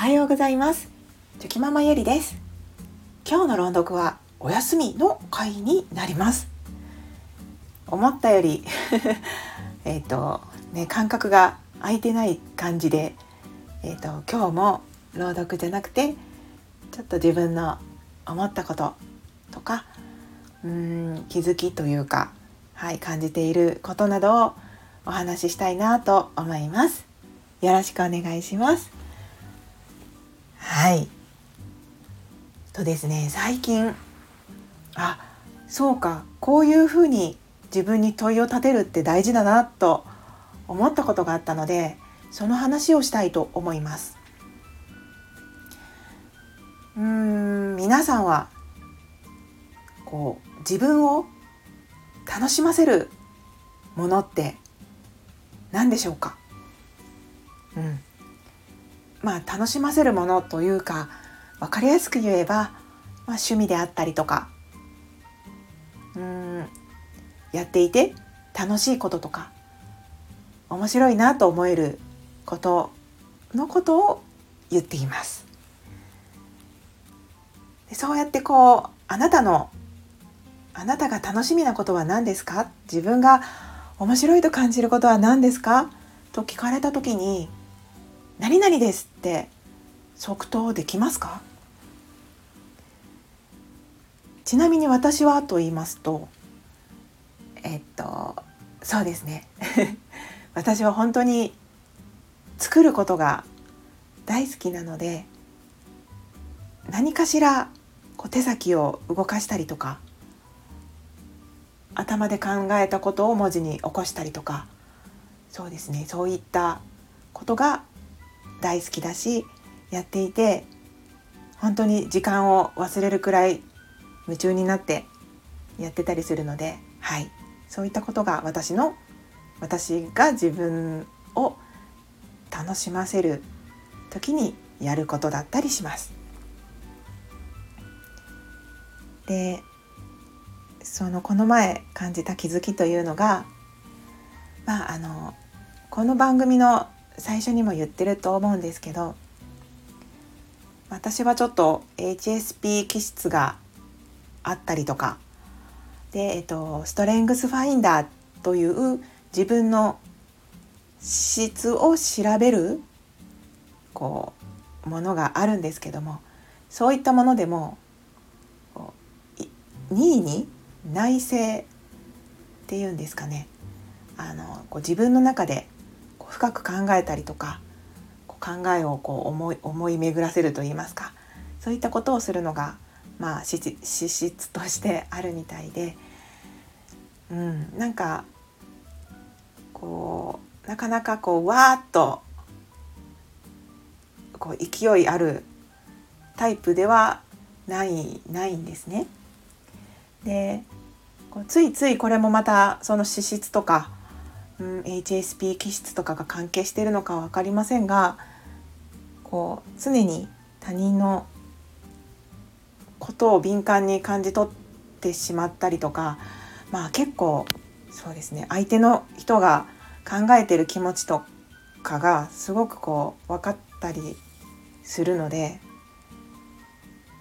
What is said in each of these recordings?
はようございます。チョキママゆりです。今日の朗読はお休みの回になります。思ったより えっとね感覚が空いてない感じでえっ、ー、と今日も朗読じゃなくてちょっと自分の思ったこととかうん気づきというかはい感じていることなどをお話ししたいなと思います。よろしくお願いします。はい。とですね最近あそうかこういうふうに自分に問いを立てるって大事だなと思ったことがあったのでその話をしたいと思います。うん皆さんはこう自分を楽しませるものって何でしょうか？うん。まあ楽しませるものというか分かりやすく言えば、まあ、趣味であったりとかうんやっていて楽しいこととか面白いなと思えることのことを言っています。でそうやってこうあなたのあなたが楽しみなことは何ですか？自分が面白いと感じることは何ですか？と聞かれた時に何々ですって即答できますか？ちなみに私はと言いますとえっとそうですね。私は本当に作ることが大好きなので何かしらこう手先を動かしたりとか頭で考えたことを文字に起こしたりとかそうですね。そういったことが大好きだしやっていて本当に時間を忘れるくらい夢中になってやってたりするのではいそういったことが私の私が自分を楽しませる時にやることだったりします。でそのこの前感じた気づきというのがまああのこの番組の最初にも言ってると思うんですけど私はちょっと HSP 気質があったりとかで、えっと、ストレングスファインダーという自分の質を調べるこうものがあるんですけどもそういったものでも任意に内省っていうんですかね。あのこう自分の中で深く考えたりとか考えをこう思い思い巡らせるといいますかそういったことをするのがまあ資質としてあるみたいで、うん、なんかこうなかなかこうわーっとこう勢いあるタイプではないないんですね。でこうついついこれもまたその資質とか、うん、HSP 気質とかが関係しているのかは分かりませんがこう常に他人のことを敏感に感じ取ってしまったりとかまあ結構そうですね相手の人が考えてる気持ちとかがすごくこう分かったりするので、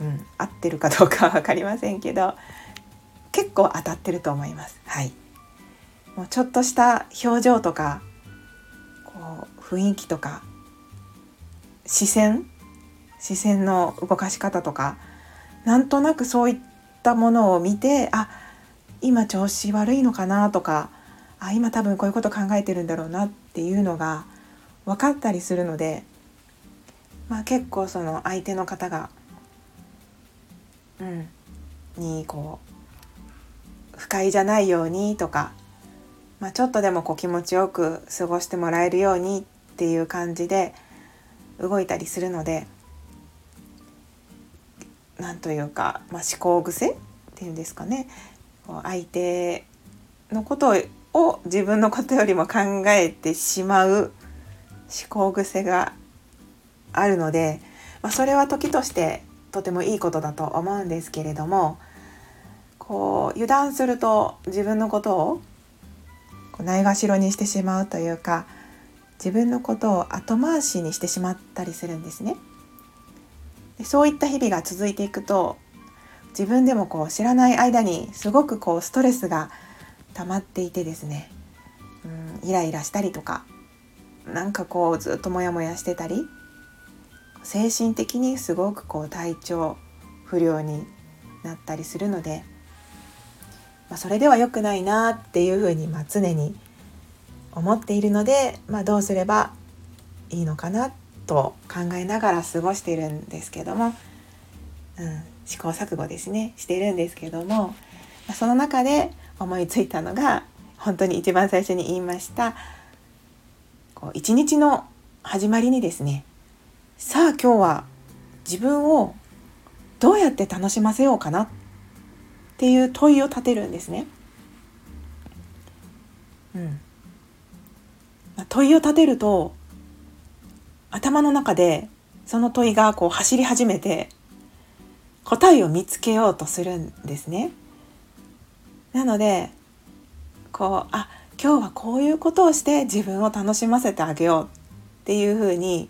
うん、合ってるかどうかは分かりませんけど結構当たってると思います。はい、もうちょっとした表情とかこう雰囲気とか視線？視線の動かし方とかなんとなくそういったものを見てあ今調子悪いのかなとかあ今多分こういうこと考えてるんだろうなっていうのが分かったりするので、まあ、結構その相手の方が、うん、にこう不快じゃないようにとか、まあ、ちょっとでもこう気持ちよく過ごしてもらえるようにっていう感じで動いたりするのでなんというか、まあ、思考癖っていうんですかね。相手のことを自分のことよりも考えてしまう思考癖があるので、まあ、それは時としてとてもいいことだと思うんですけれどもこう油断すると自分のことをないがしろにしてしまうというか自分のことを後回しにしてしまったりするんですね。でそういった日々が続いていくと自分でもこう知らない間にすごくこうストレスが溜まっていてですね、うん、イライラしたりとかなんかこうずっとモヤモヤしてたり精神的にすごくこう体調不良になったりするので、まあ、それでは良くないなっていうふうにま常に思っているので、まあ、どうすればいいのかなと考えながら過ごしているんですけども、うん、試行錯誤ですね。しているんですけども、ま、その中で思いついたのが本当に一番最初に言いましたこう一日の始まりにですねさあ今日は自分をどうやって楽しませようかなっていう問いを立てるんですね。うんまあ、問いを立てると頭の中でその問いがこう走り始めて答えを見つけようとするんですね。なのでこうあ今日はこういうことをして自分を楽しませてあげようっていうふうに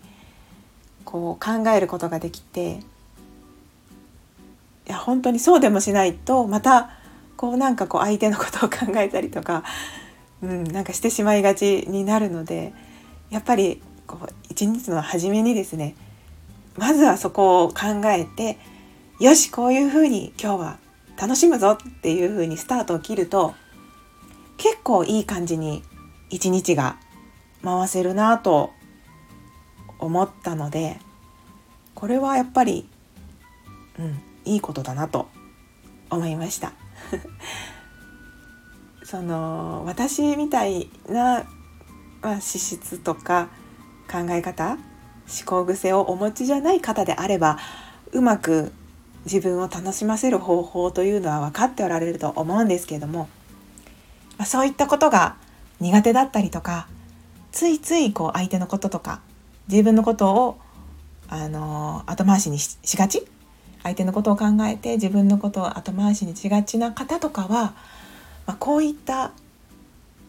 こう考えることができていや本当にそうでもしないとまたこうなんかこう相手のことを考えたりとか、うん、なんかしてしまいがちになるのでやっぱりこう一日の初めにですねまずはそこを考えてよしこういうふうに今日は楽しむぞっていうふうにスタートを切ると結構いい感じに一日が回せるなと思ったのでこれはやっぱり、うん、いいことだなと思いました。その私みたいな、まあ、資質とか考え方思考癖をお持ちじゃない方であればうまく自分を楽しませる方法というのは分かっておられると思うんですけれども、まあ、そういったことが苦手だったりとかついついこう相手のこととか自分のことをあの後回しにしがち相手のことを考えて自分のことを後回しにしがちな方とかは、まあ、こういった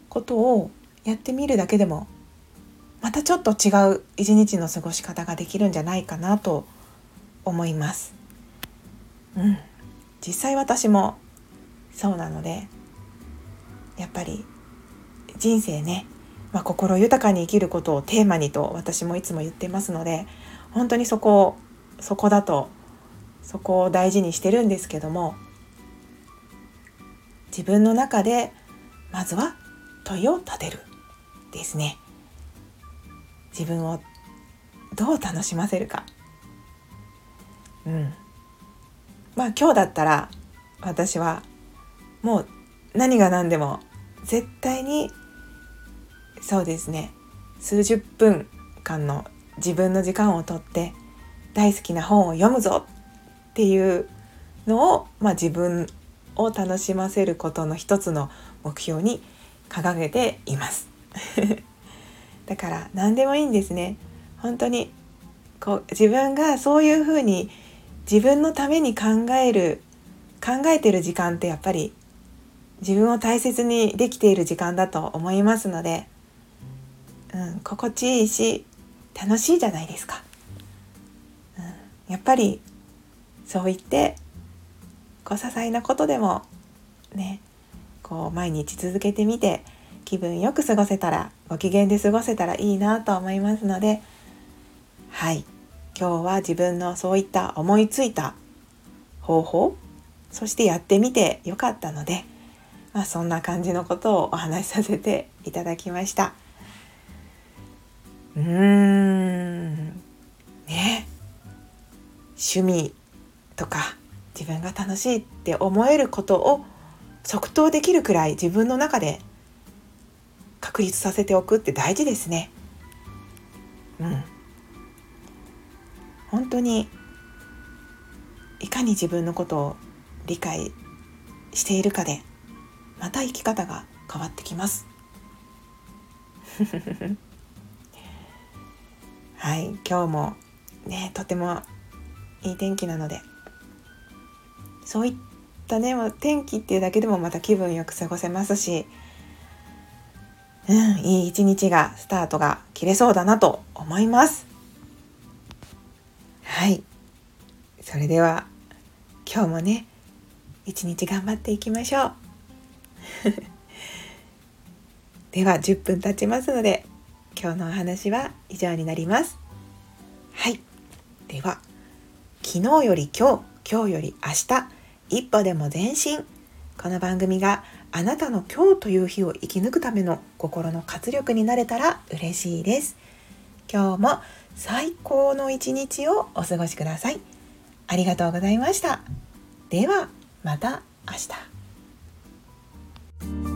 ことをやってみるだけでもまたちょっと違う一日の過ごし方ができるんじゃないかなと思います。うん、実際私もそうなのでやっぱり人生ね、まあ、心豊かに生きることをテーマにと私もいつも言ってますので本当にそこそこだとそこを大事にしてるんですけども自分の中でまずは問いを立てるですね。自分をどう楽しませるか。うん。まあ今日だったら私はもう何が何でも絶対にそうですね。数十分間の自分の時間をとって大好きな本を読むぞっていうのを、まあ、自分を楽しませることの一つの目標に掲げています。だから何でもいいんですね本当にこう自分がそういうふうに自分のために考える考えてる時間ってやっぱり自分を大切にできている時間だと思いますので、うん、心地いいし楽しいじゃないですか。うん、やっぱりそう言ってこう些細なことでもねこう毎日続けてみて気分よく過ごせたらご機嫌で過ごせたらいいなと思いますのではい。今日は自分のそういった思いついた方法そしてやってみてよかったので、まあ、そんな感じのことをお話しさせていただきました。うーん。ね。趣味。とか自分が楽しいって思えることを即答できるくらい自分の中で確立させておくって大事ですね。うん。本当にいかに自分のことを理解しているかでまた生き方が変わってきます。はい今日もねとてもいい天気なのでそういったね天気っていうだけでもまた気分よく過ごせますしうん、いい一日がスタートが切れそうだなと思います。はい。それでは今日もね一日頑張っていきましょう では10分経ちますので今日のお話は以上になりますはいでは昨日より今日今日より明日一歩でも前進。この番組があなたの今日という日を生き抜くための心の活力になれたら嬉しいです。今日も最高の一日をお過ごしください。ありがとうございました。ではまた明日。